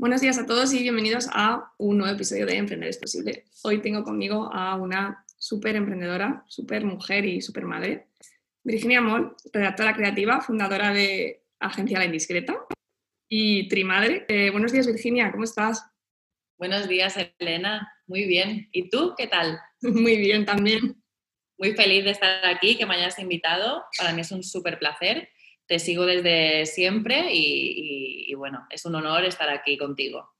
Buenos días a todos y bienvenidos a un nuevo episodio de Emprender es posible. Hoy tengo conmigo a una súper emprendedora, súper mujer y súper madre, Virginia Moll, redactora creativa, fundadora de Agencia La Indiscreta y Trimadre. Eh, buenos días Virginia, ¿cómo estás? Buenos días Elena, muy bien. ¿Y tú qué tal? Muy bien también. Muy feliz de estar aquí, que me hayas invitado. Para mí es un súper placer te sigo desde siempre y, bueno, es un honor estar aquí contigo.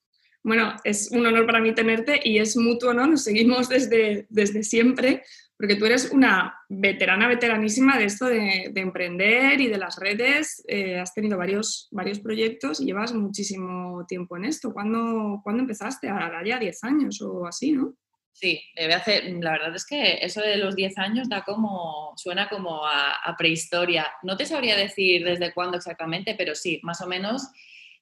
Bueno, es un honor para mí tenerte y es mutuo, ¿no? Nos seguimos desde, desde siempre, porque tú eres una veterana, veteranísima de esto de, emprender y de las redes. Eh, has tenido varios, varios proyectos y llevas muchísimo tiempo en esto. ¿Cuándo, ¿cuándo empezaste? Ahora ya 10 años o así, ¿no? Sí, la verdad es que eso de los 10 años da como, suena como a, prehistoria. No te sabría decir desde cuándo exactamente, pero sí, más o menos.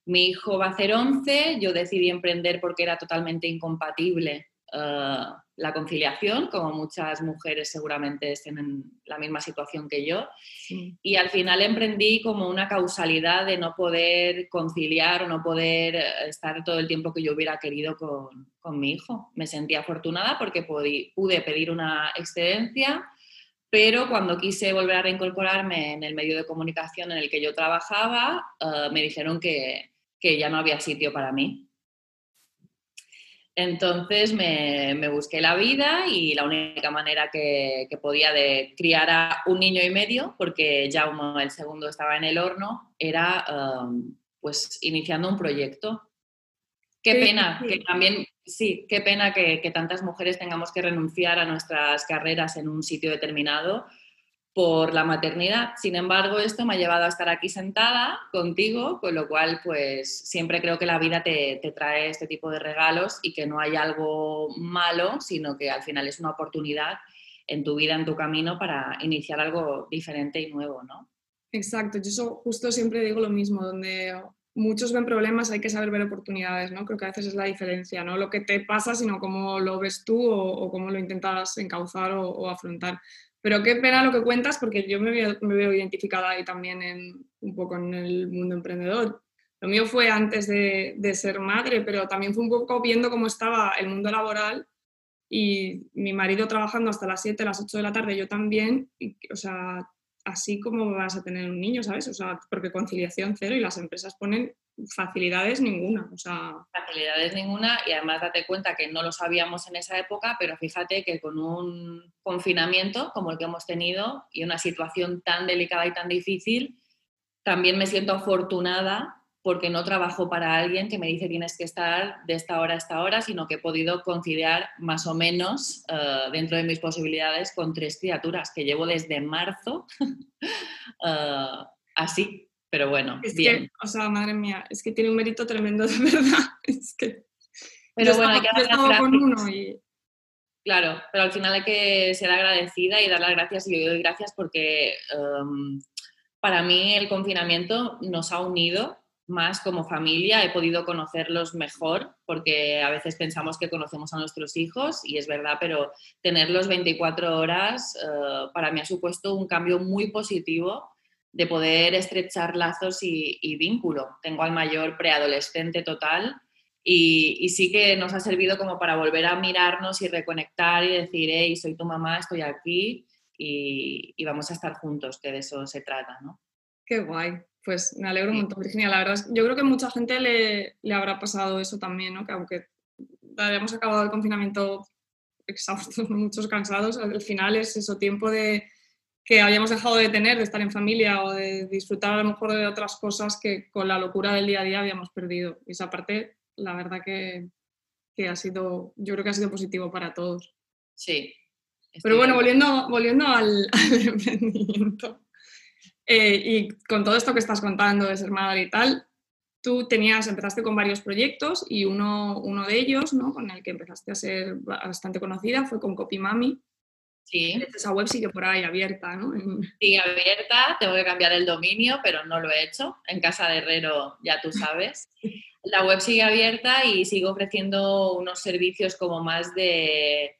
Mi hijo va a hacer 11, yo decidí emprender porque era totalmente incompatible eh, la conciliación, como muchas mujeres seguramente estén en la misma situación que yo. Y al final emprendí como una causalidad de no poder conciliar o no poder eh, estar todo el tiempo que yo hubiera querido con, con mi hijo. Me sentí afortunada porque pude pedir una excedencia, pero cuando quise volver a reincorporarme en el medio de comunicación en el que yo trabajaba, eh, me dijeron que, ya no había sitio para mí entonces me, busqué la vida y la única manera que, podía de criar a un niño y medio, porque ya el segundo estaba en el horno, era um, pues iniciando un proyecto. Qué pena que también, sí, qué pena que tantas mujeres tengamos que renunciar a nuestras carreras en un sitio determinado por la maternidad. Sin embargo, esto me ha llevado a estar aquí sentada contigo, con lo cual, pues siempre creo que la vida te, trae este tipo de regalos y que no hay algo malo, sino que al final es una oportunidad en tu vida, en tu camino, para iniciar algo diferente y nuevo, ¿no? Exacto, yo eso justo siempre digo lo mismo, donde muchos ven problemas, hay que saber ver oportunidades, ¿no? Creo que a veces es la diferencia, no lo que te pasa, sino cómo lo ves tú o, cómo lo intentas encauzar o afrontar. Pero qué pena lo que cuentas porque yo me veo, identificada ahí también en, un poco en el mundo emprendedor. Lo mío fue antes de, ser madre, pero también fue un poco viendo cómo estaba el mundo laboral y mi marido trabajando hasta las 7, las 8 de la tarde, yo también, o sea, así como vas a tener un niño, ¿sabes? O sea, porque conciliación cero y las empresas ponen facilidades ninguna. Facilidades ninguna y además date cuenta que no lo sabíamos en esa época, pero fíjate que con un confinamiento como el que hemos tenido y una situación tan delicada y tan difícil, también me siento afortunada porque no trabajo para alguien que me dice tienes que estar de esta hora a esta hora, sino que he podido conciliar más o menos eh, dentro de mis posibilidades con tres criaturas que llevo desde marzo eh, así, pero bueno, es Que, o sea, madre mía, es que tiene un mérito tremendo, de verdad. Es que. Pero bueno, hay que dar con uno y... Claro, pero al final hay que ser agradecida y dar las gracias. Y yo doy gracias porque em, para mí el confinamiento nos ha unido más como familia, he podido conocerlos mejor, porque a veces pensamos que conocemos a nuestros hijos y es verdad, pero tenerlos 24 horas eh, para mí ha supuesto un cambio muy positivo de poder estrechar lazos y, vínculo. Tengo al mayor preadolescente total y, sí que nos ha servido como para volver a mirarnos y reconectar y decir, hey, soy tu mamá, estoy aquí y, vamos a estar juntos, que de eso se trata, ¿no? Qué guay. Pues me alegro un montón, Virginia. La verdad es que yo creo que mucha gente le, le habrá pasado eso también, ¿no? Que aunque hayamos acabado el confinamiento exhaustos, muchos cansados, al final es eso, tiempo de, que habíamos dejado de tener, de estar en familia o de disfrutar a lo mejor de otras cosas que con la locura del día a día habíamos perdido. Y esa parte, la verdad que, que ha sido, yo creo que ha sido positivo para todos. Sí. Pero bueno, volviendo, volviendo al, emprendimiento. Eh, y con todo esto que estás contando de ser madre y tal, tú tenías, empezaste con varios proyectos y uno, uno de ellos, ¿no? con el que empezaste a ser bastante conocida, fue con Copymami. Sí. Esa web sigue por ahí abierta, ¿no? Sigue abierta, tengo que cambiar el dominio, pero no lo he hecho. En Casa de Herrero, ya tú sabes. La web sigue abierta y sigo ofreciendo unos servicios como más de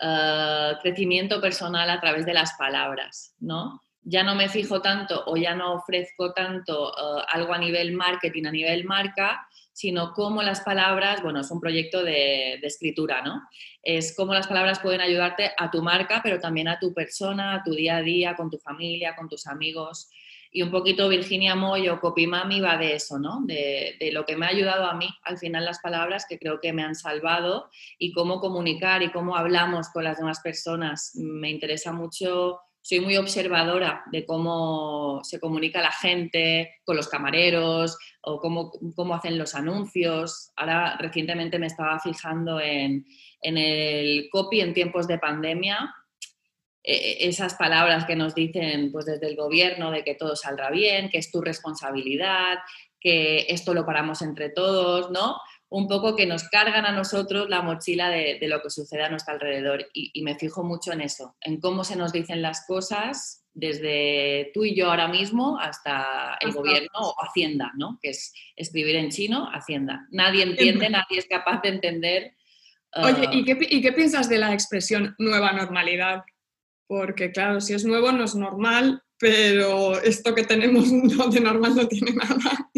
eh, crecimiento personal a través de las palabras, ¿no? Ya no me fijo tanto o ya no ofrezco tanto eh, algo a nivel marketing, a nivel marca, sino cómo las palabras, bueno, es un proyecto de, escritura, ¿no? Es cómo las palabras pueden ayudarte a tu marca, pero también a tu persona, a tu día a día, con tu familia, con tus amigos. Y un poquito Virginia Moyo, Copimami va de eso, ¿no? De, lo que me ha ayudado a mí, al final las palabras que creo que me han salvado y cómo comunicar y cómo hablamos con las demás personas. Me interesa mucho, soy muy observadora de cómo se comunica la gente con los camareros o cómo, cómo hacen los anuncios. Ahora recientemente me estaba fijando en, en el copy en tiempos de pandemia e-, esas palabras que nos dicen pues desde el gobierno de que todo saldrá bien, que es tu responsabilidad, que esto lo paramos entre todos, ¿no? Un poco que nos cargan a nosotros la mochila de, de lo que sucede a nuestro alrededor y, y, me fijo mucho en eso, en cómo se nos dicen las cosas desde tú y yo ahora mismo hasta el gobierno o Hacienda, ¿no? Que es escribir en chino, Hacienda. Nadie entiende, nadie es capaz de entender. Uh... Oye, ¿y qué, ¿y qué piensas de la expresión nueva normalidad? porque claro, si es nuevo no es normal, pero esto que tenemos de normal no tiene nada.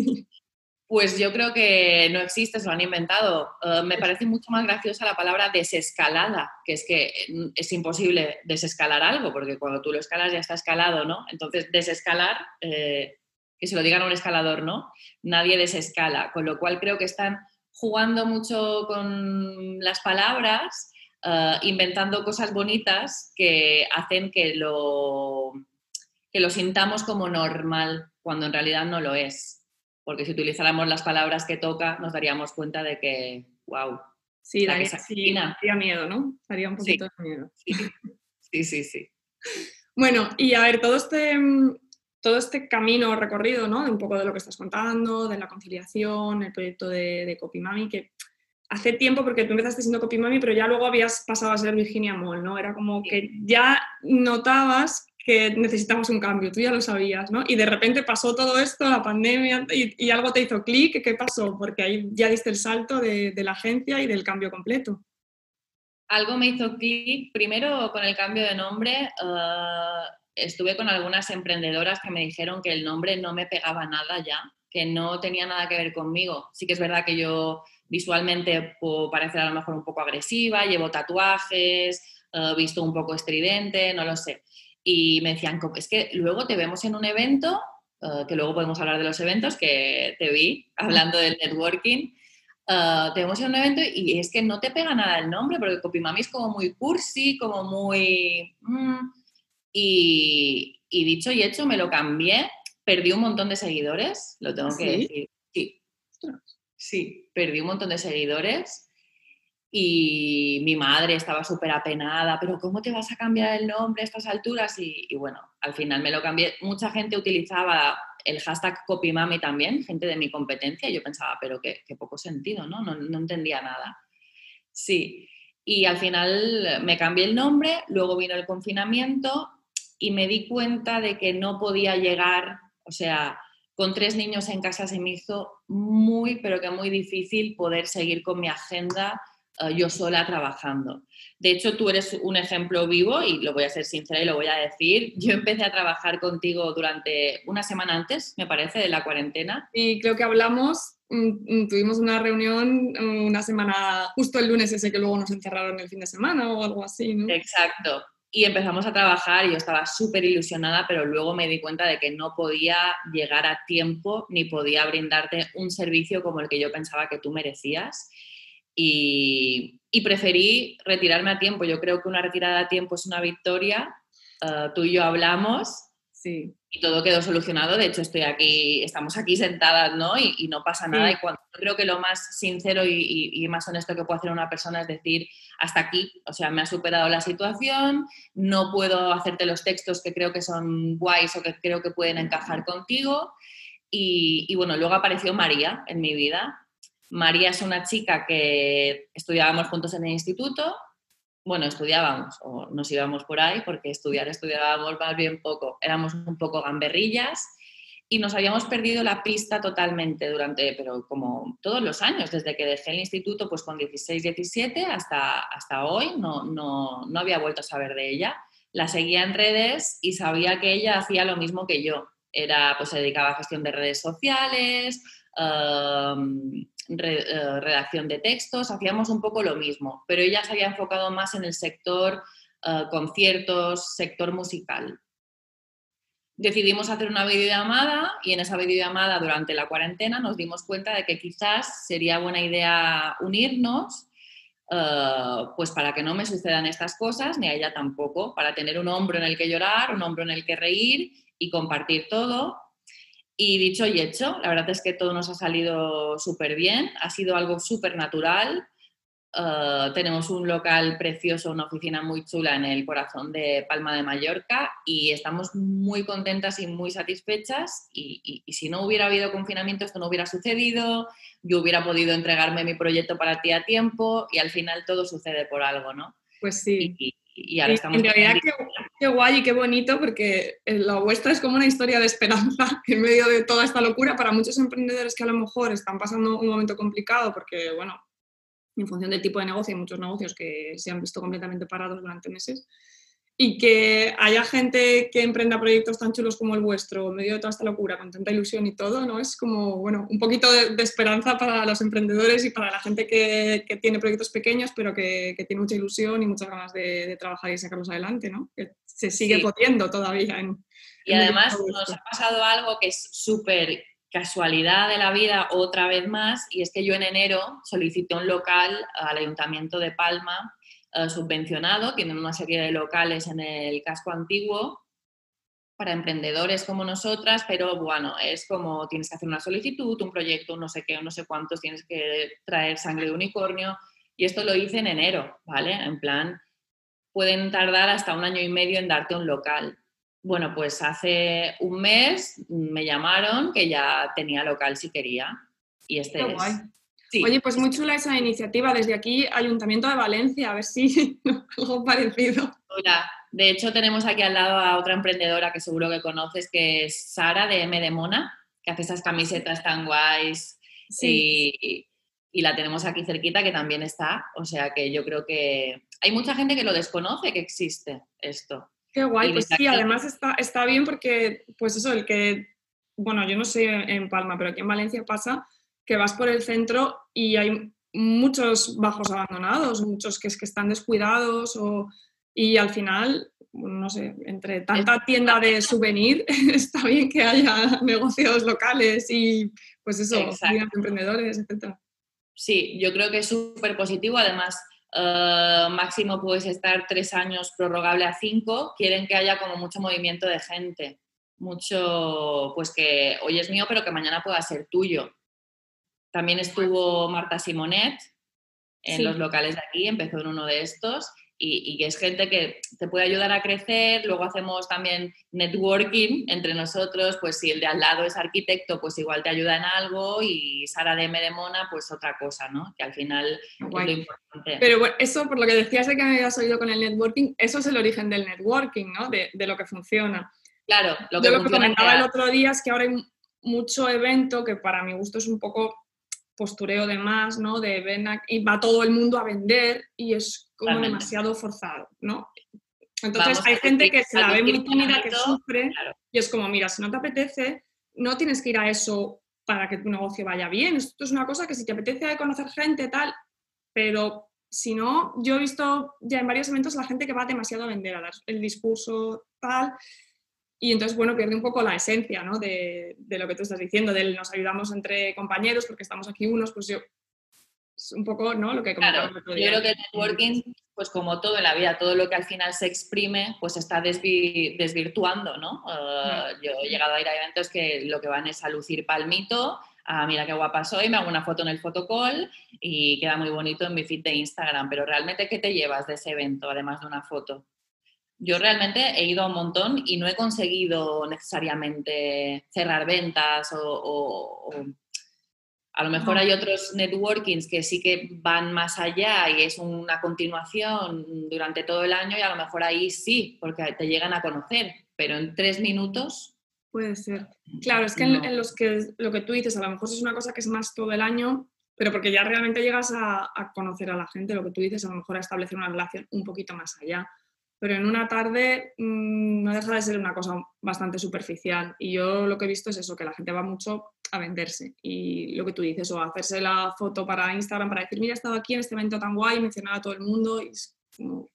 Pues yo creo que no existe, se lo han inventado. Uh, me parece mucho más graciosa la palabra desescalada, que es que mm, es imposible desescalar algo, porque cuando tú lo escalas ya está escalado, ¿no? Entonces, desescalar, eh, que se lo digan a un escalador, ¿no? Nadie desescala, con lo cual creo que están jugando mucho con las palabras uh, inventando cosas bonitas que hacen que lo sintamos como normal, cuando en realidad no lo es. Porque si utilizáramos las palabras que toca, nos daríamos cuenta de que, wow. Sí, daría, sí, daría miedo, ¿no? Daría un poquito sí. de miedo. Sí. sí, sí. Bueno, y a ver, todo este, todo este camino recorrido, ¿no? Un poco de lo que estás contando, de la conciliación, el proyecto de, de Copimami, que hace tiempo, porque tú empezaste siendo copy pero ya luego habías pasado a ser Virginia Moll, ¿no? Era como que ya notabas que necesitamos un cambio, tú ya lo sabías, ¿no? Y de repente pasó todo esto, la pandemia, y, y algo te hizo clic, ¿qué pasó? Porque ahí ya diste el salto de, de la agencia y del cambio completo. Algo me hizo clic, primero con el cambio de nombre, uh, estuve con algunas emprendedoras que me dijeron que el nombre no me pegaba nada ya, que no tenía nada que ver conmigo. Sí que es verdad que yo visualmente puedo parecer a lo mejor un poco agresiva, llevo tatuajes, uh, visto un poco estridente, no lo sé. Y me decían, es que luego te vemos en un evento, uh, que luego podemos hablar de los eventos, que te vi hablando del networking, uh, te vemos en un evento y es que no te pega nada el nombre, porque Copimami es como muy cursi, como muy... Mm, y, y, dicho y hecho, me lo cambié, perdí un montón de seguidores, lo tengo que ¿Sí? decir. Sí. Sí, perdí un montón de seguidores y mi madre estaba súper apenada, pero ¿cómo te vas a cambiar el nombre a estas alturas? Y, y, bueno, al final me lo cambié. Mucha gente utilizaba el hashtag copymami también, gente de mi competencia, y yo pensaba, pero qué, qué poco sentido, ¿no? ¿no? No entendía nada. Sí, y al final me cambié el nombre, luego vino el confinamiento y me di cuenta de que no podía llegar, o sea, con tres niños en casa se me hizo muy, pero que muy difícil poder seguir con mi agenda yo sola trabajando. De hecho, tú eres un ejemplo vivo y lo voy a ser sincera y lo voy a decir. Yo empecé a trabajar contigo durante una semana antes, me parece, de la cuarentena. Y creo que hablamos, mm, tuvimos una reunión una semana, justo el lunes ese que luego nos encerraron el fin de semana o algo así, ¿no? Exacto y empezamos a trabajar y yo estaba súper ilusionada, pero luego me di cuenta de que no podía llegar a tiempo ni podía brindarte un servicio como el que yo pensaba que tú merecías. Y, y preferí retirarme a tiempo. Yo creo que una retirada a tiempo es una victoria. Uh, tú y yo hablamos sí. y todo quedó solucionado. De hecho, estoy aquí, estamos aquí sentadas, ¿no? Y, y no pasa nada. Sí. Y cuando, yo creo que lo más sincero y, y, más honesto que puede hacer una persona es decir, hasta aquí, o sea, me ha superado la situación, no puedo hacerte los textos que creo que son guays o que creo que pueden encajar contigo. Y bueno, luego apareció María en mi vida. María es una chica que estudiábamos juntos en el instituto, bueno, estudiábamos o nos íbamos por ahí, porque estudiar estudiábamos más bien poco, éramos un poco gamberrillas y nos habíamos perdido la pista totalmente durante, pero como todos los años, desde que dejé el instituto, pues con 16, 17 hasta, hasta hoy, no, no, no había vuelto a saber de ella. La seguía en redes y sabía que ella hacía lo mismo que yo. Era, pues se dedicaba a gestión de redes sociales, um, eh, redacción de textos, hacíamos un poco lo mismo, pero ella se había enfocado más en el sector eh, conciertos, sector musical. Decidimos hacer una videollamada y en esa videollamada durante la cuarentena nos dimos cuenta de que quizás sería buena idea unirnos eh, pues para que no me sucedan estas cosas, ni a ella tampoco, para tener un hombro en el que llorar, un hombro en el que reír y compartir todo. Y dicho y hecho, la verdad es que todo nos ha salido súper bien, ha sido algo súper natural. Eh, tenemos un local precioso, una oficina muy chula en el corazón de Palma de Mallorca y estamos muy contentas y muy satisfechas. Y, y, si no hubiera habido confinamiento, esto no hubiera sucedido, yo hubiera podido entregarme mi proyecto para ti a tiempo y al final todo sucede por algo, ¿no? Pues sí. Y, y ahora estamos... En realidad, qué, guay y qué bonito, porque la vuestra es como una historia de esperanza en medio de toda esta locura. Para muchos emprendedores que a lo mejor están pasando un momento complicado, porque, bueno, en función del tipo de negocio, hay muchos negocios que se han visto completamente parados durante meses y que haya gente que emprenda proyectos tan chulos como el vuestro, en medio de toda esta locura, con tanta ilusión y todo, ¿no? Es como, bueno, un poquito de, esperanza para los emprendedores y para la gente que, que tiene proyectos pequeños, pero que, que, tiene mucha ilusión y muchas ganas de, de, trabajar y sacarlos adelante, ¿no? Que se sigue sí. pudiendo todavía. En, y en además nos ha pasado algo que es súper casualidad de la vida otra vez más, y es que yo en enero solicité un local al Ayuntamiento de Palma uh, subvencionado, tienen una serie de locales en el casco antiguo para emprendedores como nosotras, pero bueno, es como tienes que hacer una solicitud, un proyecto, no sé qué, no sé cuántos, tienes que traer sangre de unicornio, y esto lo hice en enero, ¿vale? En plan, pueden tardar hasta un año y medio en darte un local. Bueno, pues hace un mes me llamaron que ya tenía local si quería. Y este Qué es. Guay. Sí. Oye, pues muy chula esa iniciativa. Desde aquí, Ayuntamiento de Valencia, a ver si algo parecido. Hola. De hecho, tenemos aquí al lado a otra emprendedora que seguro que conoces, que es Sara de M de Mona, que hace esas camisetas tan guays. Sí. Y, y la tenemos aquí cerquita, que también está. O sea que yo creo que hay mucha gente que lo desconoce que existe esto. Qué guay, pues sí, además está, está bien porque, pues eso, el que, bueno, yo no sé en Palma, pero aquí en Valencia pasa que vas por el centro y hay muchos bajos abandonados, muchos que es que están descuidados o, y al final, no sé, entre tanta tienda de souvenir, está bien que haya negocios locales y pues eso, emprendedores, etc. Sí, yo creo que es súper positivo, además Uh, máximo puedes estar tres años prorrogable a cinco, quieren que haya como mucho movimiento de gente, mucho, pues que hoy es mío, pero que mañana pueda ser tuyo. También estuvo Marta Simonet en sí. los locales de aquí, empezó en uno de estos y, es gente que te puede ayudar a crecer. Luego hacemos también networking entre nosotros, pues si el de al lado es arquitecto, pues igual te ayuda en algo y Sara de Medemona, pues otra cosa, ¿no? Que al final Guay. es lo importante. Pero bueno, eso, por lo que decías de que me habías oído con el networking, eso es el origen del networking, ¿no? De, de lo que funciona. Claro, lo que, Yo lo que comentaba el otro día es que ahora hay mucho evento que para mi gusto es un poco postureo de más, ¿no? De ven y va todo el mundo a vender y es como Realmente. demasiado forzado, ¿no? Entonces Vamos hay gente que se la ve muy tímida, que sufre claro. y es como, mira, si no te apetece, no tienes que ir a eso para que tu negocio vaya bien. Esto es una cosa que si te apetece conocer gente, tal, pero si no, yo he visto ya en varios eventos la gente que va demasiado a vender, a dar el discurso, tal, y entonces, bueno, pierde un poco la esencia ¿no? de, de, lo que tú estás diciendo, del nos ayudamos entre compañeros porque estamos aquí unos, pues yo, es un poco ¿no? lo que claro, Yo creo que el networking, pues como todo en la vida, todo lo que al final se exprime, pues está desvi desvirtuando, ¿no? Uh, yo he llegado a ir a eventos que lo que van es a lucir palmito, a mira qué guapa soy, me hago una foto en el fotocall y queda muy bonito en mi feed de Instagram, pero realmente, ¿qué te llevas de ese evento, además de una foto? Yo realmente he ido a un montón y no he conseguido necesariamente cerrar ventas o, o, o a lo mejor no. hay otros networkings que sí que van más allá y es una continuación durante todo el año y a lo mejor ahí sí, porque te llegan a conocer, pero en tres minutos... Puede ser. Claro, es que no. en, en, los que lo que tú dices, a lo mejor es una cosa que es más todo el año, pero porque ya realmente llegas a, a conocer a la gente, lo que tú dices, a lo mejor a establecer una relación un poquito más allá pero en una tarde mmm, no deja de ser una cosa bastante superficial. Y yo lo que he visto es eso, que la gente va mucho a venderse. Y lo que tú dices, o hacerse la foto para Instagram para decir, mira, he estado aquí en este evento tan guay, mencionar a todo el mundo, y es como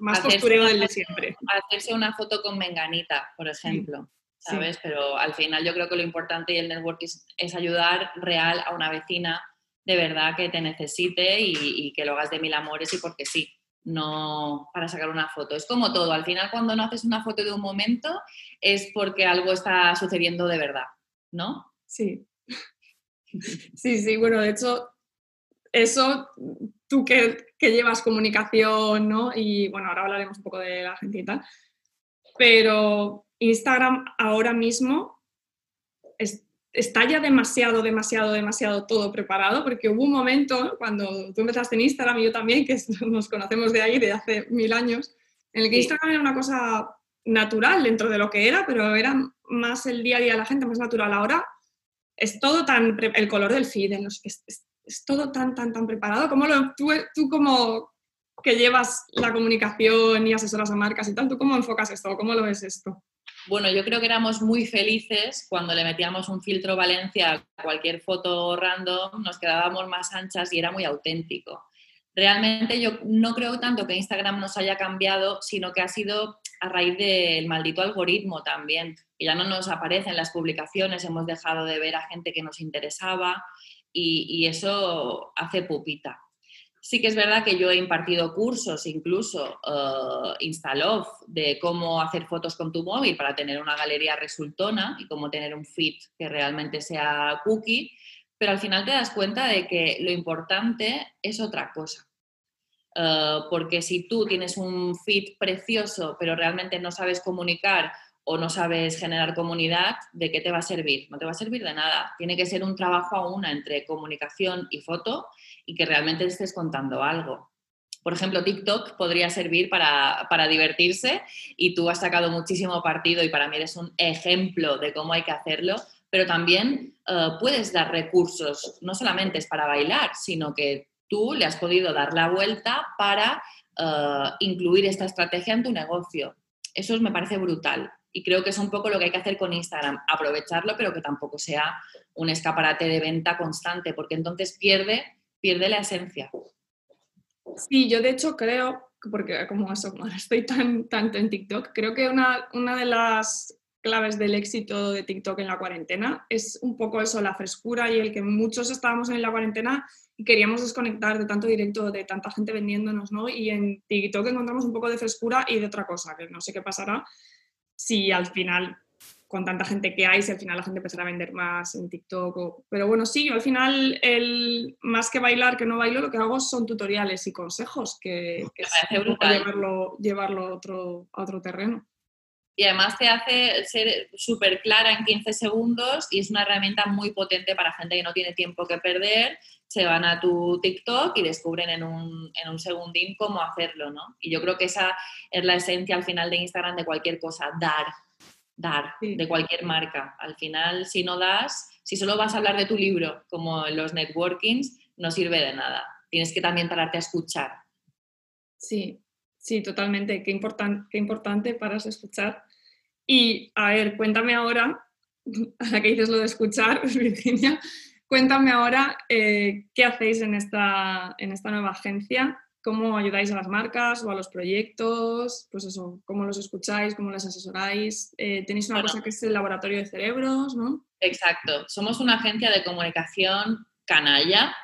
más postureo del de siempre. Hacerse una foto con Menganita, por ejemplo. ¿Sabes? Pero al final yo creo que lo importante y el network es, ayudar real a una vecina de verdad que te necesite y, y que lo hagas de mil amores y porque sí, no para sacar una foto. Es como todo, al final cuando no haces una foto de un momento es porque algo está sucediendo de verdad, ¿no? Sí. Sí, sí, bueno, de hecho, eso, tú que, llevas comunicación, ¿no? Y bueno, ahora hablaremos un poco de la gente y tal, pero Instagram ahora mismo está ya demasiado, demasiado, demasiado todo preparado, porque hubo un momento cuando tú empezaste en Instagram y yo también, que nos conocemos de ahí de hace mil años, en el que Instagram era una cosa natural dentro de lo que era, pero era más el día a día de la gente, más natural. Ahora es todo tan, el color del feed, es, es, todo tan, tan, tan preparado. ¿Cómo lo, tú, tú como que llevas la comunicación y asesoras a marcas y tal, ¿tú cómo enfocas esto? ¿Cómo lo ves esto? Bueno, yo creo que éramos muy felices cuando le metíamos un filtro Valencia a cualquier foto random, nos quedábamos más anchas y era muy auténtico. Realmente yo no creo tanto que Instagram nos haya cambiado, sino que ha sido a raíz del maldito algoritmo también, que ya no nos aparecen las publicaciones, hemos dejado de ver a gente que nos interesaba y, y eso hace pupita. Sí que es verdad que yo he impartido cursos, incluso uh, de cómo hacer fotos con tu móvil para tener una galería resultona y cómo tener un feed que realmente sea cookie, pero al final te das cuenta de que lo importante es otra cosa. Uh, porque si tú tienes un feed precioso, pero realmente no sabes comunicar o no sabes generar comunidad, ¿de qué te va a servir? No te va a servir de nada. Tiene que ser un trabajo a una entre comunicación y foto y que realmente estés contando algo. Por ejemplo, TikTok podría servir para, divertirse y tú has sacado muchísimo partido y para mí eres un ejemplo de cómo hay que hacerlo, pero también eh, puedes dar recursos, no solamente es para bailar, sino que tú le has podido dar la vuelta para eh, incluir esta estrategia en tu negocio. Eso me parece brutal y creo que es un poco lo que hay que hacer con Instagram, aprovecharlo, pero que tampoco sea un escaparate de venta constante, porque entonces pierde pierde la esencia. Sí, yo de hecho creo, porque como eso, estoy tan tanto en TikTok, creo que una, una de las claves del éxito de TikTok en la cuarentena es un poco eso, la frescura y el que muchos estábamos en la cuarentena y queríamos desconectar de tanto directo, de tanta gente vendiéndonos, ¿no? Y en TikTok encontramos un poco de frescura y de otra cosa, que no sé qué pasará si al final con tanta gente que hay, si al final la gente empezará a vender más en TikTok. Pero bueno, sí, yo al final, el, más que bailar, que no bailo, lo que hago son tutoriales y consejos que, que llevarlo, llevarlo a, otro, a otro terreno. Y además te hace ser súper clara en 15 segundos y es una herramienta muy potente para gente que no tiene tiempo que perder. Se van a tu TikTok y descubren en un, en un segundín cómo hacerlo, ¿no? Y yo creo que esa es la esencia al final de Instagram de cualquier cosa, dar, dar de cualquier marca. Al final, si no das, si solo vas a hablar de tu libro, como los networkings, no sirve de nada. Tienes que también pararte a escuchar. Sí, sí, totalmente. Qué, importan, qué importante paras a escuchar. Y, a ver, cuéntame ahora, a la que dices lo de escuchar, Virginia, cuéntame ahora eh, qué hacéis en esta, en esta nueva agencia cómo ayudáis a las marcas o a los proyectos, pues eso, cómo los escucháis, cómo les asesoráis. Eh, tenéis una cosa que es el laboratorio de cerebros, ¿no? Exacto, somos una agencia de comunicación canalla.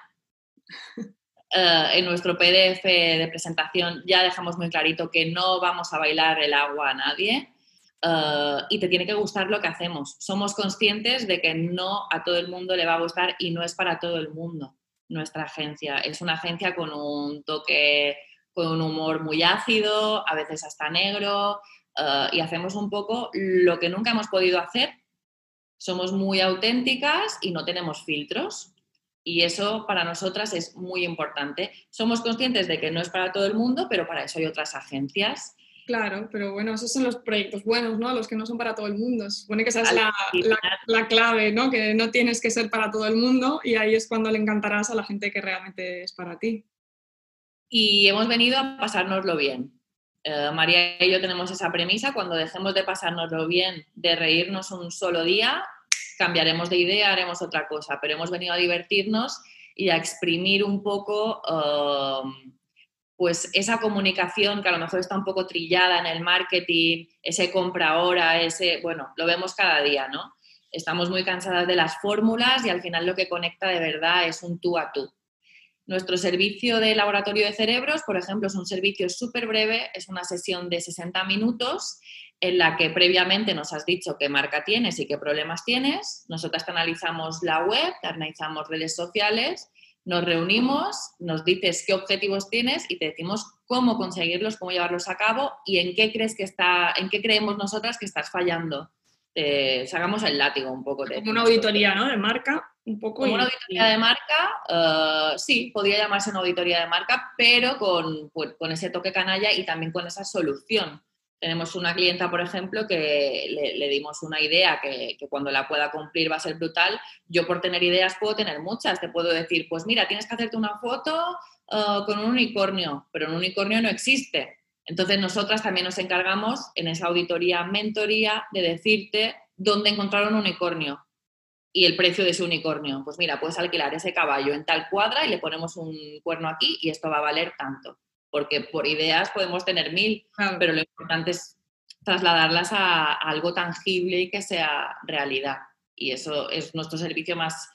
Eh, en nuestro PDF de presentación ya dejamos muy clarito que no vamos a bailar el agua a nadie. Eh, y te tiene que gustar lo que hacemos. Somos conscientes de que no a todo el mundo le va a gustar y no es para todo el mundo nuestra agencia. Es una agencia con un toque, con un humor muy ácido, a veces hasta negro, eh, y hacemos un poco lo que nunca hemos podido hacer. Somos muy auténticas y no tenemos filtros. Y eso para nosotras es muy importante. Somos conscientes de que no es para todo el mundo, pero para eso hay otras agencias Claro, pero bueno, esos son los proyectos buenos, ¿no? Los que no son para todo el mundo. Se supone que esa es la, clave, ¿no? Que no tienes que ser para todo el mundo y ahí es cuando le encantarás a la gente que realmente es para ti. Y hemos venido a pasárnoslo bien. Eh, María y yo tenemos esa premisa, cuando dejemos de pasárnoslo bien, de reírnos un solo día, cambiaremos de idea, haremos otra cosa, pero hemos venido a divertirnos y a exprimir un poco um, pues esa comunicación que a lo mejor está un poco trillada en el marketing, ese compra ahora, ese, bueno, lo vemos cada día, ¿no? Estamos muy cansadas de las fórmulas y al final lo que conecta de verdad es un tú a tú. Nuestro servicio de laboratorio de cerebros, por ejemplo, es un servicio súper breve, es una sesión de 60 minutos en la que previamente nos has dicho qué marca tienes y qué problemas tienes. Nosotras te analizamos la web, te analizamos redes sociales, nos reunimos, nos dices qué objetivos tienes y te decimos cómo conseguirlos, cómo llevarlos a cabo y en qué crees que está, en qué creemos nosotras que estás fallando. sacamos el látigo un poco. De, Como una auditoría, ¿no? De marca, un poco. Como una auditoría de marca, eh, sí, podría llamarse una auditoría de marca, pero con, pues, con ese toque canalla y también con esa solución tenemos una clienta, por ejemplo, que le, dimos una idea que, cuando la pueda cumplir va a ser brutal. Yo por tener ideas puedo tener muchas. Te puedo decir, pues mira, tienes que hacerte una foto uh, con un unicornio, pero un unicornio no existe. Entonces nosotras también nos encargamos en esa auditoría, mentoría, de decirte dónde encontrar un unicornio y el precio de ese unicornio. Pues mira, puedes alquilar ese caballo en tal cuadra y le ponemos un cuerno aquí y esto va a valer tanto porque por ideas podemos tener mil, pero lo importante es trasladarlas a, algo tangible y que sea realidad. Y eso es nuestro servicio más,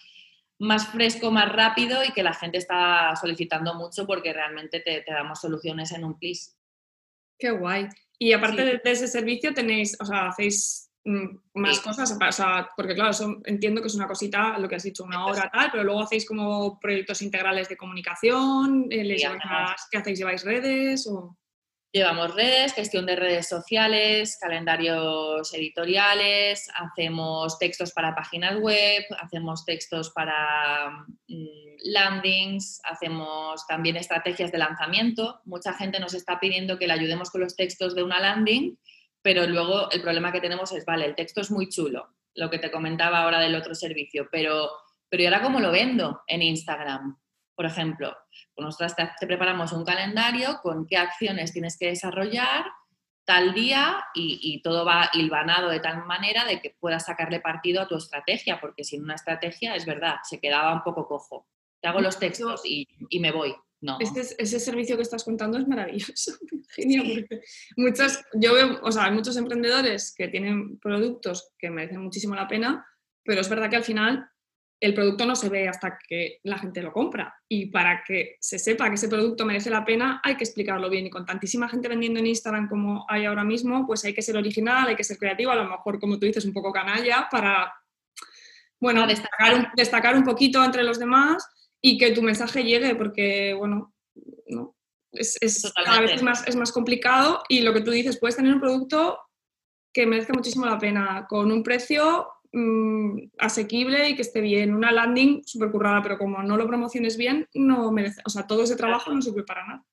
más fresco, más rápido y que la gente está solicitando mucho porque realmente te, damos soluciones en un plis. Qué guay. Y aparte de, ese servicio tenéis, o sea, hacéis Mm, más cosas, porque claro, entiendo que es una cosita, lo que has dicho, una hora tal, pero luego hacéis como proyectos integrales de comunicación, eh, ¿qué hacéis? ¿Lleváis redes? O? Llevamos redes, gestión de redes sociales, calendarios editoriales, hacemos textos para páginas web, hacemos textos para mm, landings, hacemos también estrategias de lanzamiento. Mucha gente nos está pidiendo que le ayudemos con los textos de una landing pero luego el problema que tenemos es, vale, el texto es muy chulo, lo que te comentaba ahora del otro servicio, pero, pero ¿y ahora cómo lo vendo en Instagram? Por ejemplo, nosotras te, preparamos un calendario con qué acciones tienes que desarrollar tal día y, y, todo va hilvanado de tal manera de que puedas sacarle partido a tu estrategia, porque sin una estrategia, es verdad, se quedaba un poco cojo. Te hago los textos y, y me voy. No. ese servicio que estás contando es maravilloso, porque muchas, yo veo, o sea, hay muchos emprendedores que tienen productos que merecen muchísimo la pena, pero es verdad que al final el producto no se ve hasta que la gente lo compra. Y para que se sepa que ese producto merece la pena, hay que explicarlo bien. Y con tantísima gente vendiendo en Instagram como hay ahora mismo, pues hay que ser original, hay que ser creativo, a lo mejor, como tú dices, un poco canalla para, bueno, destacar un, destacar un poquito entre los demás y que tu mensaje llegue, porque, bueno, no, es, es cada vez más, es más complicado y lo que tú dices, puedes tener un producto que merezca muchísimo la pena, con un precio mm, asequible y que esté bien, una landing súper currada, pero como no lo promociones bien, no merece, o sea, todo ese trabajo no sirve para nada.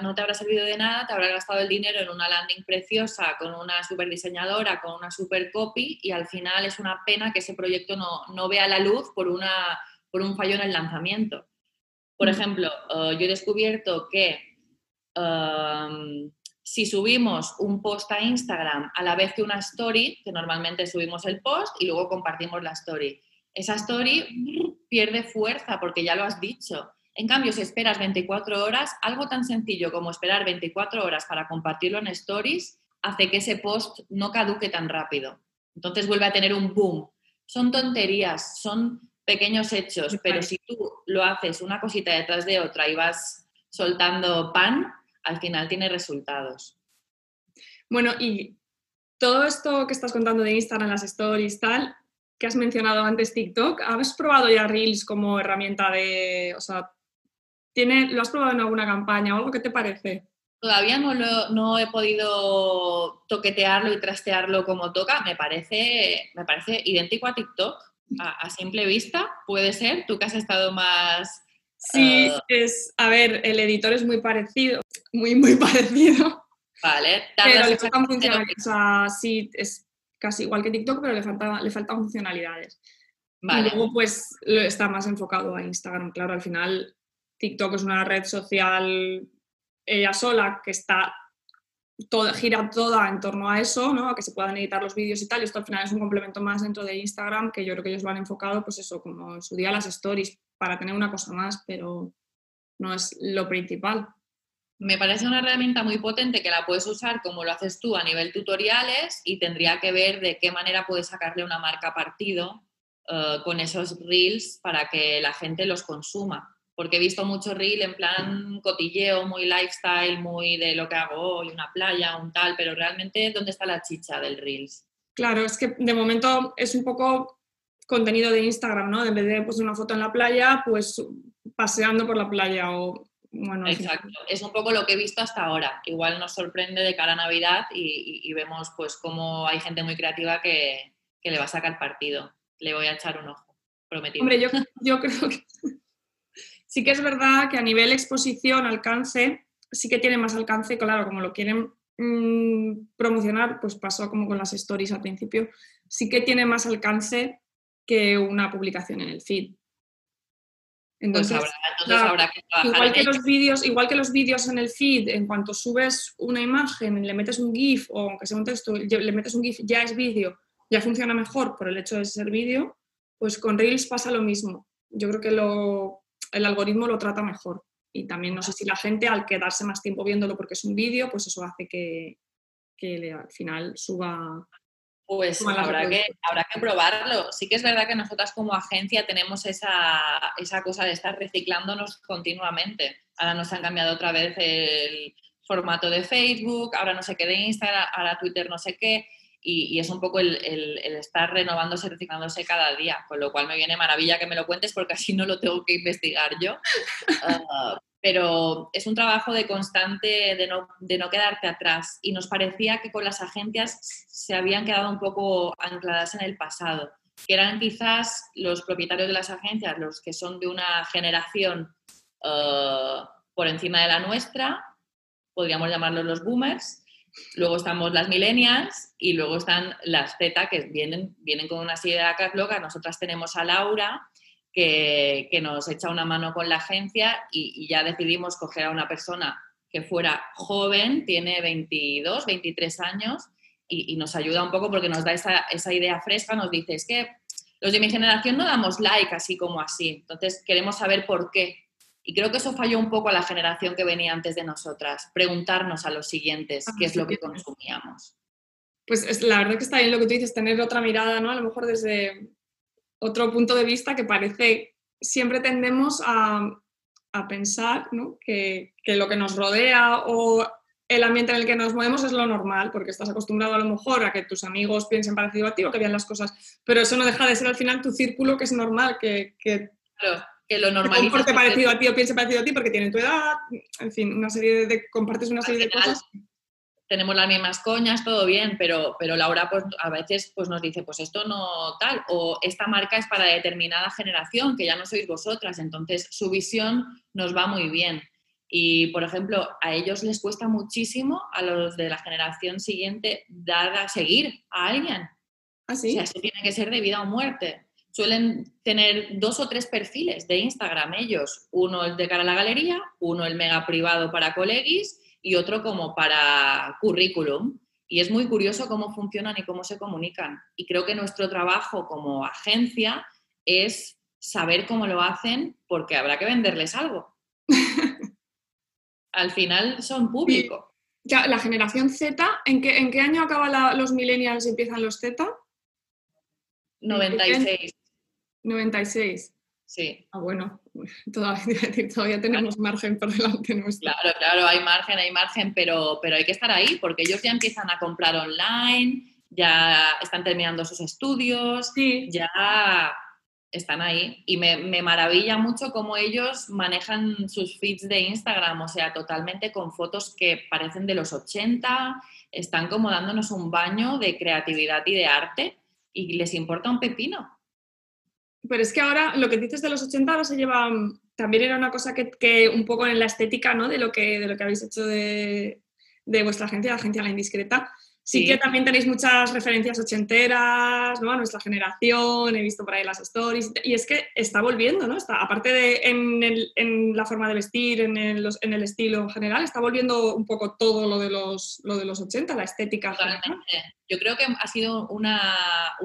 no te habrá servido de nada, te habrá gastado el dinero en una landing preciosa, con una super diseñadora, con una super copy y al final es una pena que ese proyecto no, no vea la luz por una por un fallo en el lanzamiento. Por ejemplo, eh, yo he descubierto que em, si subimos un post a Instagram a la vez que una story, que normalmente subimos el post y luego compartimos la story, esa story pierde fuerza porque ya lo has dicho. En cambio, si esperas 24 horas, algo tan sencillo como esperar 24 horas para compartirlo en stories hace que ese post no caduque tan rápido. Entonces vuelve a tener un boom. Son tonterías, son pequeños hechos, pero si tú lo haces una cosita detrás de otra y vas soltando pan, al final tiene resultados. Bueno, y todo esto que estás contando de Instagram, las stories, tal, que has mencionado antes TikTok, ¿has probado ya Reels como herramienta de, o sea, ¿tiene, ¿lo has probado en alguna campaña o algo que te parece? Todavía no, no he podido toquetearlo y trastearlo como toca. Me parece, me parece idéntico a TikTok a, simple vista, puede ser, tú que has estado más... Sí, eh, es, a ver, el editor es muy parecido, muy, muy parecido. Vale, pero le faltan funcionalidades, o sea, sí, es casi igual que TikTok, pero le, falta, le faltan funcionalidades. Vale. Y luego, pues, está más enfocado a Instagram. Claro, al final, TikTok es una red social ella sola que está gira toda en torno a eso, ¿no? A que se puedan editar los vídeos y tal. Esto al final es un complemento más dentro de Instagram, que yo creo que ellos lo han enfocado, pues eso, como en su día las stories, para tener una cosa más, pero no es lo principal. Me parece una herramienta muy potente que la puedes usar como lo haces tú a nivel tutoriales y tendría que ver de qué manera puedes sacarle una marca partido eh, con esos reels para que la gente los consuma porque he visto mucho reel en plan cotilleo, muy lifestyle, muy de lo que hago hoy, una playa, un tal, pero realmente, ¿dónde está la chicha del reels? Claro, es que de momento es un poco contenido de Instagram, ¿no? En vez de pues, una foto en la playa, pues paseando por la playa o... Bueno, Exacto, es un poco lo que he visto hasta ahora. Igual nos sorprende de cara a Navidad y, vemos pues cómo hay gente muy creativa que, le va a sacar partido. Le voy a echar un ojo, prometido. Hombre, yo, yo creo que Sí que es verdad que a nivel exposición, alcance, sí que tiene más alcance, claro, como lo quieren mm, promocionar, pues pasó como con las stories al principio, sí que tiene más alcance que una publicación en el feed. Pues entonces, habrá, que igual que los vídeos, igual que los vídeos en el feed, en cuanto subes una imagen, le metes un GIF o aunque sea un texto, le metes un GIF, ya es vídeo, ya funciona mejor por el hecho de ser vídeo, pues con Reels pasa lo mismo. Yo creo que lo el algoritmo lo trata mejor. Y también no sé si la gente al quedarse más tiempo viéndolo porque es un vídeo, pues eso hace que, al final suba. Pues habrá, que, habrá que probarlo. Sí que es verdad que nosotras como agencia tenemos esa, esa cosa de estar reciclándonos continuamente. Ahora nos han cambiado otra vez el formato de Facebook, ahora no sé qué de Instagram, ahora Twitter no sé qué y, es un poco el, estar renovándose, reciclándose cada día, con lo cual me viene maravilla que me lo cuentes porque así no lo tengo que investigar yo. Ah, pero es un trabajo de constante, de no, de no quedarte atrás y nos parecía que con las agencias se habían quedado un poco ancladas en el pasado, que eran quizás los propietarios de las agencias, los que son de una generación ah, por encima de la nuestra, podríamos llamarlos los boomers, Luego estamos las millennials y luego están las Z que vienen, vienen con una serie de vacas locas. Nosotras tenemos a Laura que, nos echa una mano con la agencia y, ya decidimos coger a una persona que fuera joven, tiene 22, 23 años y, nos ayuda un poco porque nos da esa, esa idea fresca, nos dice, es que los de mi generación no damos like así como así, entonces queremos saber por qué. Y creo que eso falló un poco a la generación que venía antes de nosotras, preguntarnos a los siguientes ah, qué es lo que consumíamos. Pues es, la verdad que está bien lo que tú dices, tener otra mirada, ¿no? A lo mejor desde otro punto de vista que parece, siempre tendemos a, a pensar ¿no? que, que, lo que nos rodea o el ambiente en el que nos movemos es lo normal, porque estás acostumbrado a lo mejor a que tus amigos piensen parecido a ti o que vean las cosas, pero eso no deja de ser al final tu círculo, que es normal, que, que claro que lo normaliza. Porque parecido a ti o piense parecido a ti porque tienen tu edad, en fin, una serie de, compartes una serie de cosas. Tenemos las mismas coñas, todo bien, pero, pero Laura pues, a veces pues, nos dice, pues esto no tal, o esta marca es para determinada generación, que ya no sois vosotras, entonces su visión nos va muy bien. Y, por ejemplo, a ellos les cuesta muchísimo, a los de la generación siguiente, dar a seguir a alguien. ¿Ah, sí? O sea, eso tiene que ser de vida o muerte suelen tener dos o tres perfiles de Instagram ellos, uno el de cara a la galería, uno el mega privado para colegis y otro como para currículum. Y es muy curioso cómo funcionan y cómo se comunican. Y creo que nuestro trabajo como agencia es saber cómo lo hacen porque habrá que venderles algo. Al final son público. Ya, la generación Z, ¿en qué, ¿en qué año acaban los millennials y empiezan los Z? 96. 96. Sí. Ah, bueno, todavía, tenemos margen por delante nuestro. Claro, claro, hay margen, hay margen, pero, pero hay que estar ahí porque ellos ya empiezan a comprar online, ya están terminando sus estudios, ya están ahí. Y me, me, maravilla mucho cómo ellos manejan sus feeds de Instagram, o sea, totalmente con fotos que parecen de los 80, están como dándonos un baño de creatividad y de arte y les importa un pepino. Pero es que ahora lo que dices de los 80 ahora se lleva, mm, también era una cosa que, un poco en la estética ¿no? de, lo que, de lo que habéis hecho de, vuestra agencia, la agencia La Indiscreta, Sí, que también tenéis muchas referencias ochenteras, ¿no? A nuestra generación, he visto por ahí las stories, y es que está volviendo, ¿no? Está, aparte de en, la forma de vestir, en el, en el, estilo en general, está volviendo un poco todo lo de los, lo de los 80, la estética. Yo creo que ha sido una,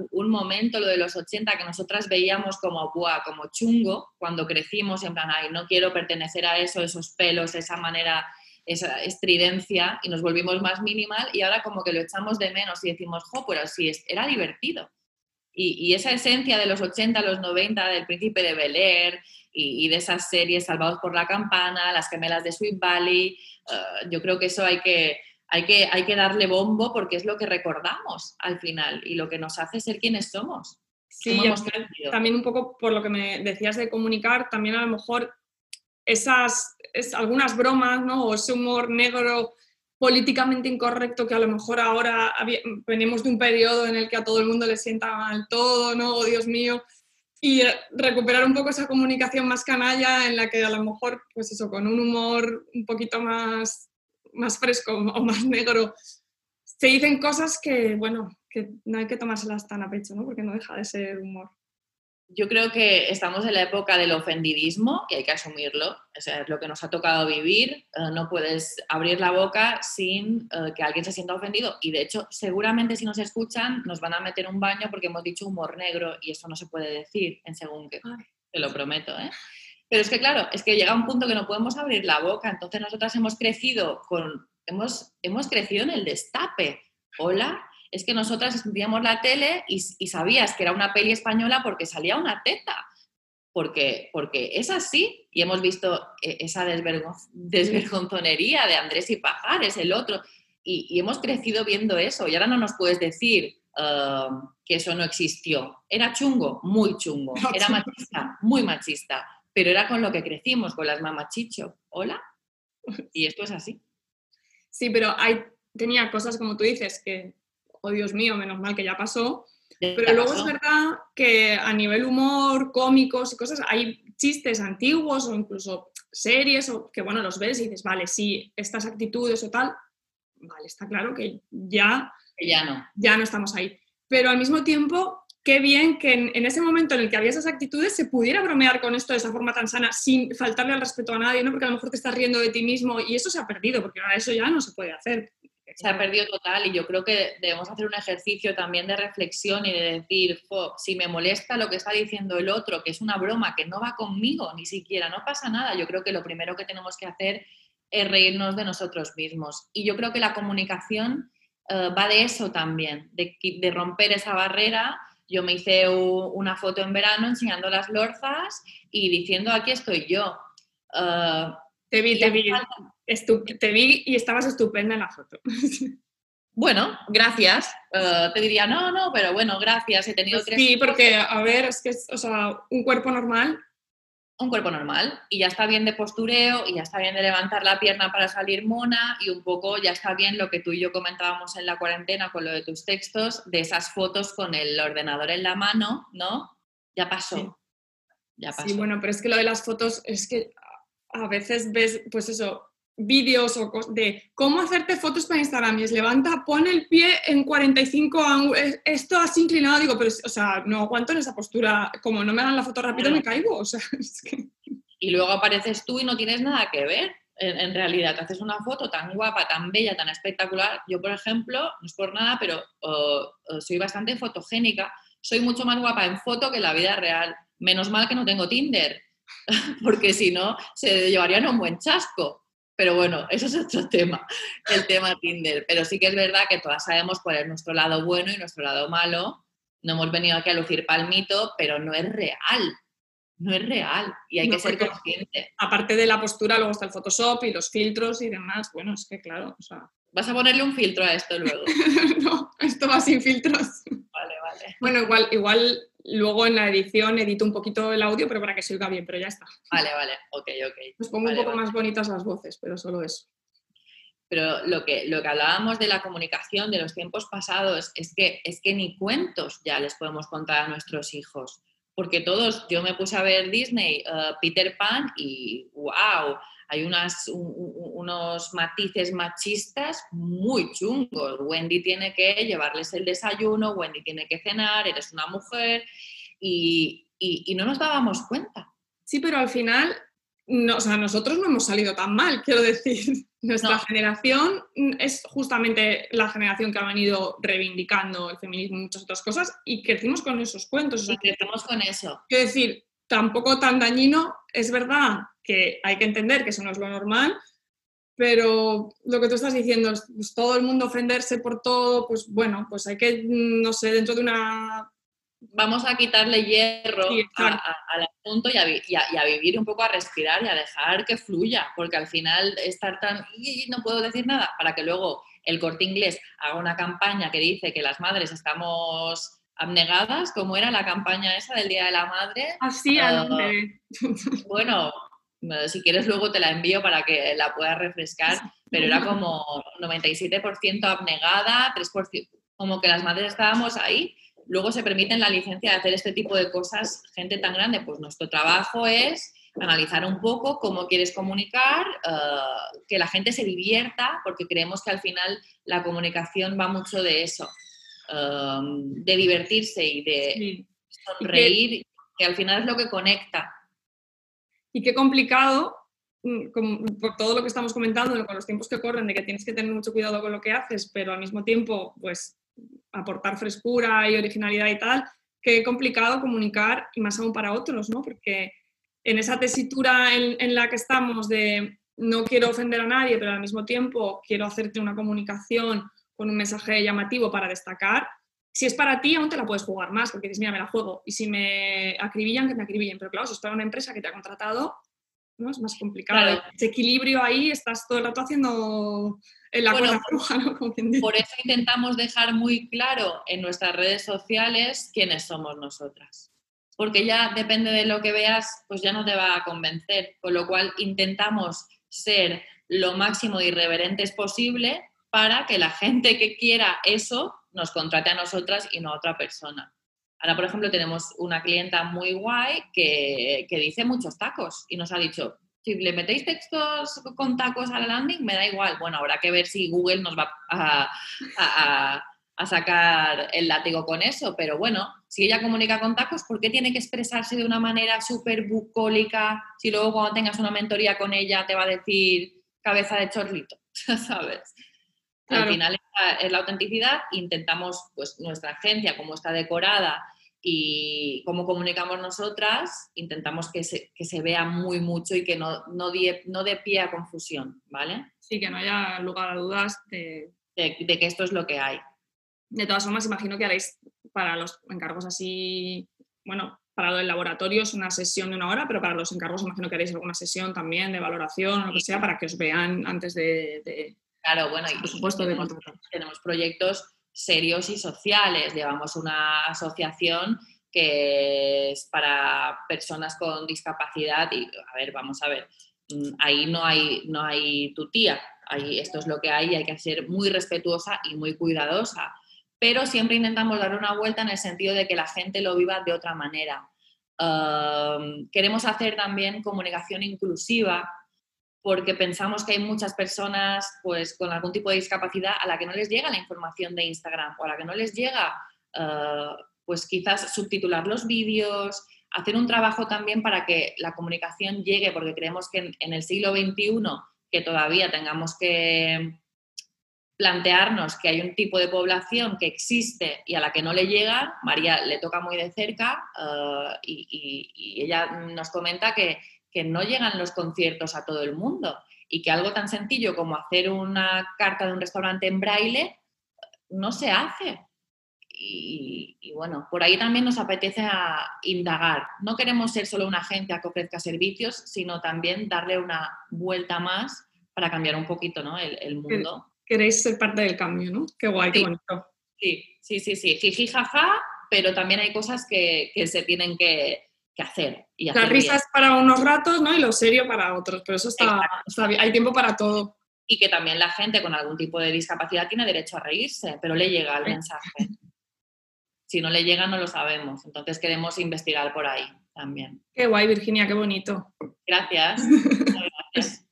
un momento, lo de los 80, que nosotras veíamos como, como chungo cuando crecimos, en plan, ay, no quiero pertenecer a eso, esos pelos, esa manera esa estridencia y nos volvimos más minimal y ahora como que lo echamos de menos y decimos, jo, pero sí, era divertido. Y, esa esencia de los 80, los 90, del príncipe de Bel Air y, de esas series Salvados por la Campana, las gemelas de Sweet Valley, eh, yo creo que eso hay que, hay, que, hay que darle bombo porque es lo que recordamos al final y lo que nos hace ser quienes somos. Sí, también un poco por lo que me decías de comunicar, también a lo mejor esas, es, algunas bromas, ¿no? O ese humor negro políticamente incorrecto que a lo mejor ahora venimos de un periodo en el que a todo el mundo le sienta mal todo, ¿no? Oh, Dios mío. Y recuperar un poco esa comunicación más canalla en la que a lo mejor, pues eso, con un humor un poquito más, más fresco o más negro, se dicen cosas que, bueno, que no hay que tomárselas tan a pecho, ¿no? Porque no deja de ser humor yo creo que estamos en la época del ofendidismo y hay que asumirlo. es lo que nos ha tocado vivir. Eh, no puedes abrir la boca sin eh, que alguien se sienta ofendido. Y de hecho, seguramente si nos escuchan, nos van a meter un baño porque hemos dicho humor negro y eso no se puede decir en según qué. Te lo prometo, ¿eh? Pero es que, claro, es que llega un punto que no podemos abrir la boca. Entonces, nosotras hemos crecido con. Hemos, hemos crecido en el destape. Hola, es que nosotras estudiamos la tele y, sabías que era una peli española porque salía una teta. Porque, porque es así y hemos visto eh, esa desvergonzonería de Andrés y Pajares, el otro, y, hemos crecido viendo eso y ahora no nos puedes decir um, que eso no existió. Era chungo, muy chungo, era machista, muy machista, pero era con lo que crecimos, con las mamachicho. ¿Hola? Y esto es así. Sí, pero hay, tenía cosas como tú dices que oh Dios mío, menos mal que ya pasó. Pero luego es verdad que a nivel humor, cómicos y cosas, hay chistes antiguos o incluso series o que, bueno, los ves y dices, vale, sí, estas actitudes o tal, vale, está claro que ya, ya, no. ya no estamos ahí. Pero al mismo tiempo, qué bien que en, ese momento en el que había esas actitudes se pudiera bromear con esto de esa forma tan sana sin faltarle al respeto a nadie, ¿no? Porque a lo mejor te estás riendo de ti mismo y eso se ha perdido, porque ahora eso ya no se puede hacer se ha perdido total y yo creo que debemos hacer un ejercicio también de reflexión y de decir, si me molesta lo que está diciendo el otro, que es una broma, que no va conmigo ni siquiera, no pasa nada, yo creo que lo primero que tenemos que hacer es reírnos de nosotros mismos. Y yo creo que la comunicación eh, va de eso también, de, romper esa barrera. Yo me hice una foto en verano enseñando las lorzas y diciendo, aquí estoy yo. Uh, te vi, te vi te vi y estabas estupenda en la foto. Bueno, gracias. Eh, te diría, no, no, pero bueno, gracias. He tenido tres. Sí, porque, a ver, es que es, o sea, un cuerpo normal. Un cuerpo normal. Y ya está bien de postureo, y ya está bien de levantar la pierna para salir mona, y un poco ya está bien lo que tú y yo comentábamos en la cuarentena con lo de tus textos, de esas fotos con el ordenador en la mano, ¿no? Ya pasó. Ya pasó. Sí, bueno, pero es que lo de las fotos es que a veces ves, pues eso, vídeos o de cómo hacerte fotos para Instagram y es levanta, pone el pie en 45 ángulos, esto así inclinado, digo, pero, o sea, no aguanto en esa postura, como no me dan la foto rápido me caigo, o sea, es que... Y luego apareces tú y no tienes nada que ver, en, realidad, te haces una foto tan guapa, tan bella, tan espectacular, yo, por ejemplo, no es por nada, pero soy bastante fotogénica, soy mucho más guapa en foto que en la vida real, menos mal que no tengo Tinder, porque si no, se llevarían un buen chasco, pero bueno, eso es otro tema, el tema Tinder. Pero sí que es verdad que todas sabemos cuál es nuestro lado bueno y nuestro lado malo. No hemos venido aquí a lucir palmito, pero no es real. No es real y hay que ser consciente. Aparte de la postura, luego está el Photoshop y los filtros y demás. Bueno, es que claro, o sea... ¿Vas a ponerle un filtro a esto luego? no, esto va sin filtros. Vale. Bueno, igual, igual Luego en la edición edito un poquito el audio, pero para que se oiga bien, pero ya está. Vale, vale, ok, ok. Pues pongo un poco más bonitas las voces, pero solo eso. Pero lo que, lo que hablábamos de la comunicación de los tiempos pasados es que, es que ni cuentos ya les podemos contar a nuestros hijos. Porque todos, yo me puse a ver Disney, uh, Peter Pan y wow, hay unas, unos matices machistas muy chungos. Wendy tiene que llevarles el desayuno, Wendy tiene que cenar, eres una mujer y, y, no nos dábamos cuenta. Sí, pero al final, no, o sea, nosotros no hemos salido tan mal, quiero decir. Nuestra generación es justamente la generación que ha venido reivindicando el feminismo y muchas otras cosas y crecimos con esos cuentos. y crecemos con eso. Quiero decir, tampoco tan dañino, es verdad que hay que entender que eso no es lo normal, pero lo que tú estás diciendo es pues, todo el mundo ofenderse por todo, pues bueno, pues hay que, no sé, dentro de una vamos a quitarle hierro al asunto y a, vivir un poco, a respirar y a dejar que fluya, porque al final estar tan, y no puedo decir nada, para que luego el corte inglés haga una campaña que dice que las madres estamos abnegadas, como era la campaña esa del Día de la Madre. Así, ah, Bueno, si quieres luego te la envío para que la puedas refrescar, pero era como 97% abnegada, 3%, como que las madres estábamos ahí luego se permiten la licencia de hacer este tipo de cosas gente tan grande. Pues nuestro trabajo es analizar un poco cómo quieres comunicar, eh, que la gente se divierta, porque creemos que al final la comunicación va mucho de eso, um, de divertirse y de sonreír, que, al final es lo que conecta. Y qué complicado, mm, por todo lo que estamos comentando, con los tiempos que corren, de que tienes que tener mucho cuidado con lo que haces, pero al mismo tiempo, pues aportar frescura y originalidad y tal, qué complicado comunicar y más aún para otros, ¿no? Porque en esa tesitura en, la que estamos de no quiero ofender a nadie, pero al mismo tiempo quiero hacerte una comunicación con un mensaje llamativo para destacar, si es para ti aún te la puedes jugar más, porque dices, mira, me la juego. Y si me acribillan, que me acribillen. Pero claro, si es para una empresa que te ha contratado, ¿no? es más complicado. Ese equilibrio ahí, estás todo el rato haciendo la Por eso intentamos dejar muy claro en nuestras redes sociales quiénes somos nosotras. Porque ya depende de lo que veas, pues ya no te va a convencer. Con lo cual intentamos ser lo máximo irreverentes posible para que la gente que quiera eso nos contrate a nosotras y no a otra persona. Ahora, por ejemplo, tenemos una clienta muy guay que, que dice muchos tacos y nos ha dicho, si le metéis textos con tacos a la landing, me da igual. Bueno, habrá que ver si Google nos va a, sacar el látigo con eso, pero bueno, si ella comunica con tacos, ¿por qué tiene que expresarse de una manera súper bucólica si luego cuando tengas una mentoría con ella te va a decir cabeza de chorlito? ¿Sabes? Al final es la autenticidad, intentamos, pues nuestra agencia, como está decorada, y cómo comunicamos nosotras, intentamos que se, que se vea muy mucho y que no, no, no dé pie a confusión, ¿vale? Sí, que no haya lugar a dudas de... De, que esto es lo que hay. De todas formas, imagino que haréis para los encargos así, bueno, para lo del laboratorio es una sesión de una hora, pero para los encargos imagino que haréis alguna sesión también de valoración o lo que sea para que os vean antes de... claro, bueno, y por supuesto. Tenemos proyectos serios y sociales. Llevamos una asociación que es para personas con discapacidad y, a ver, vamos a ver, mm, ahí no hay, no hay tu tía, ahí esto es lo que hay y hay que ser muy respetuosa y muy cuidadosa. Pero siempre intentamos dar una vuelta en el sentido de que la gente lo viva de otra manera. queremos hacer también comunicación inclusiva porque pensamos que hay muchas personas pues, con algún tipo de discapacidad a la que no les llega la información de Instagram o a la que no les llega, eh, pues quizás subtitular los vídeos, hacer un trabajo también para que la comunicación llegue, porque creemos que en, el siglo XXI que todavía tengamos que plantearnos que hay un tipo de población que existe y a la que no le llega, María le toca muy de cerca eh, y, ella nos comenta que que no llegan los conciertos a todo el mundo y que algo tan sencillo como hacer una carta de un restaurante en braille no se hace. Y, bueno, por ahí también nos apetece indagar. No queremos ser solo una agencia que ofrezca servicios, sino también darle una vuelta más para cambiar un poquito ¿no? el, mundo. Queréis ser parte del cambio, ¿no? Qué guay, qué bonito. Sí, sí, sí, sí. Jiji, jaja, pero también hay cosas que se tienen que, que hacer. Y hacer risa es para unos ratos, ¿no? Y lo serio para otros, pero eso está, bien. Hay tiempo para todo. Y que también la gente con algún tipo de discapacidad tiene derecho a reírse, pero le llega el mensaje. si no le llega, no lo sabemos. Entonces queremos investigar por ahí también. Qué guay, Virginia, qué bonito. Gracias.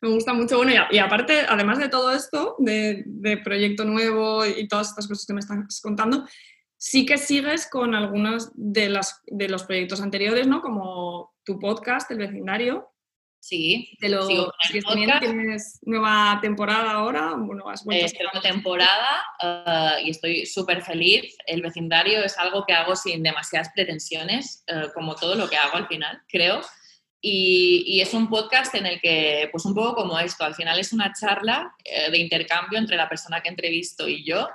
me gusta mucho. Bueno, y, aparte, además de todo esto, de, proyecto nuevo y todas estas cosas que me estás contando, sí que sigues con algunos de, las, de los proyectos anteriores, ¿no? Como tu podcast, El Vecindario. Sí, te lo tienes nueva temporada ahora, bueno, has vuelto eh, temporada eh, y estoy súper feliz. El vecindario es algo que hago sin demasiadas pretensiones, eh, como todo lo que hago al final, creo. Y, es un podcast en el que, pues un poco como esto, al final es una charla de intercambio entre la persona que entrevisto y yo.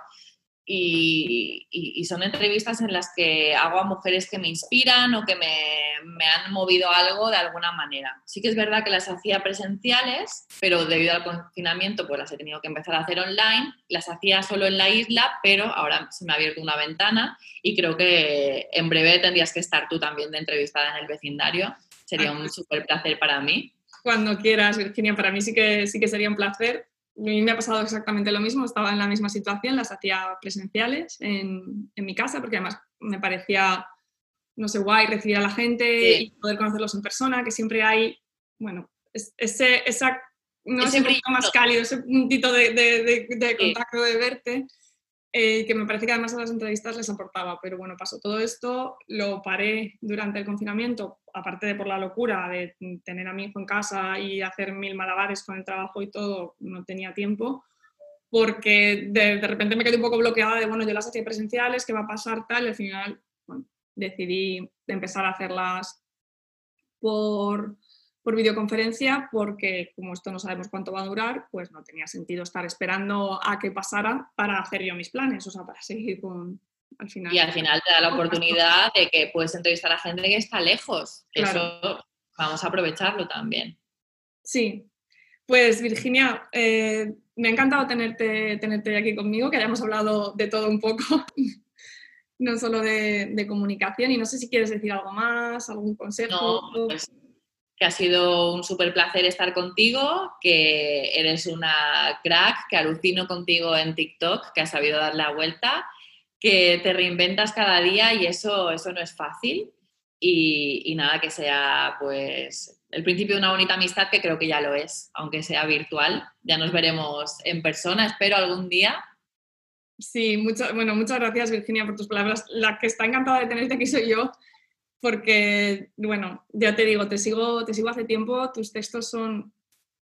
Y, son entrevistas en las que hago a mujeres que me inspiran o que me, me, han movido algo de alguna manera. Sí que es verdad que las hacía presenciales, pero debido al confinamiento pues las he tenido que empezar a hacer online. Las hacía solo en la isla, pero ahora se me ha abierto una ventana y creo que en breve tendrías que estar tú también de entrevistada en el vecindario sería un súper placer para mí. Cuando quieras, Virginia, para mí sí que, sí que sería un placer. A mí me ha pasado exactamente lo mismo, estaba en la misma situación, las hacía presenciales en, en mi casa, porque además me parecía, no sé, guay recibir a la gente y poder conocerlos en persona, que siempre hay, bueno, ese, esa, no ese es más cálido, ese puntito de, de, de, contacto, de verte. Eh, que me parece que además a las entrevistas les aportaba, pero bueno, pasó todo esto, lo paré durante el confinamiento, aparte de por la locura de tener a mi hijo en casa y hacer mil malabares con el trabajo y todo, no tenía tiempo, porque de, repente me quedé un poco bloqueada de, bueno, yo las hacía presenciales, ¿qué va a pasar tal? Y al final decidí empezar a hacerlas por, por videoconferencia porque como esto no sabemos cuánto va a durar, pues no tenía sentido estar esperando a que pasara para hacer yo mis planes, o sea, para seguir con, al final. Y al final te da la oportunidad de que puedes entrevistar a gente que está lejos. Eso vamos a aprovecharlo también. Sí. Pues Virginia, eh, me ha encantado tenerte, tenerte aquí conmigo, que hayamos hablado de todo un poco, no solo de, comunicación. Y no sé si quieres decir algo más, algún consejo. No, pues que ha sido un súper placer estar contigo, que eres una crack, que alucino contigo en TikTok, que has sabido dar la vuelta, que te reinventas cada día y eso, eso no es fácil. Y, nada, que sea pues el principio de una bonita amistad, que creo que ya lo es, aunque sea virtual. Ya nos veremos en persona, espero algún día. Sí, bueno, muchas gracias Virginia por tus palabras. La que está encantada de tenerte aquí soy yo porque, bueno, ya te digo, te sigo, te sigo hace tiempo, tus textos son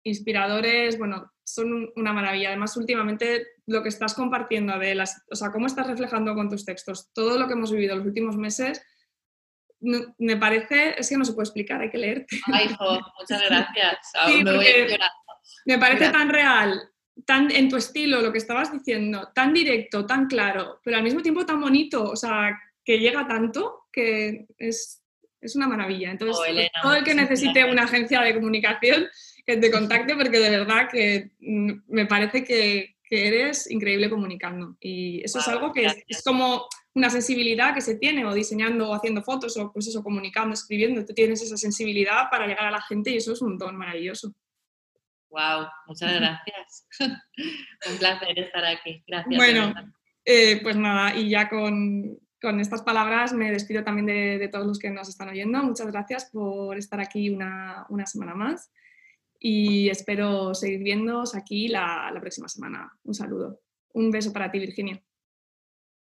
inspiradores, bueno, son una maravilla. Además, últimamente lo que estás compartiendo de las, o sea, cómo estás reflejando con tus textos todo lo que hemos vivido los últimos meses, me parece, es que no se puede explicar, hay que leerte. Ay, hijo, muchas gracias. me, voy me parece tan real, tan en tu estilo, lo que estabas diciendo, tan directo, tan claro, pero al mismo tiempo tan bonito, o sea, que llega tanto que es, es una maravilla. Entonces, oh, todo el que necesite una agencia de comunicación, que te contacte porque de verdad que mm, me parece que, que eres increíble comunicando. Y eso es algo que es, como una sensibilidad que se tiene o diseñando o haciendo fotos o pues eso, comunicando, escribiendo. Tú tienes esa sensibilidad para llegar a la gente y eso es un don maravilloso. Wow, muchas gracias. un placer estar aquí. Gracias. Bueno, eh, pues nada, y ya con, con estas palabras me despido también de, todos los que nos están oyendo. Muchas gracias por estar aquí una, semana más y espero seguir viéndoos aquí la próxima semana. Un saludo. Un beso para ti, Virginia.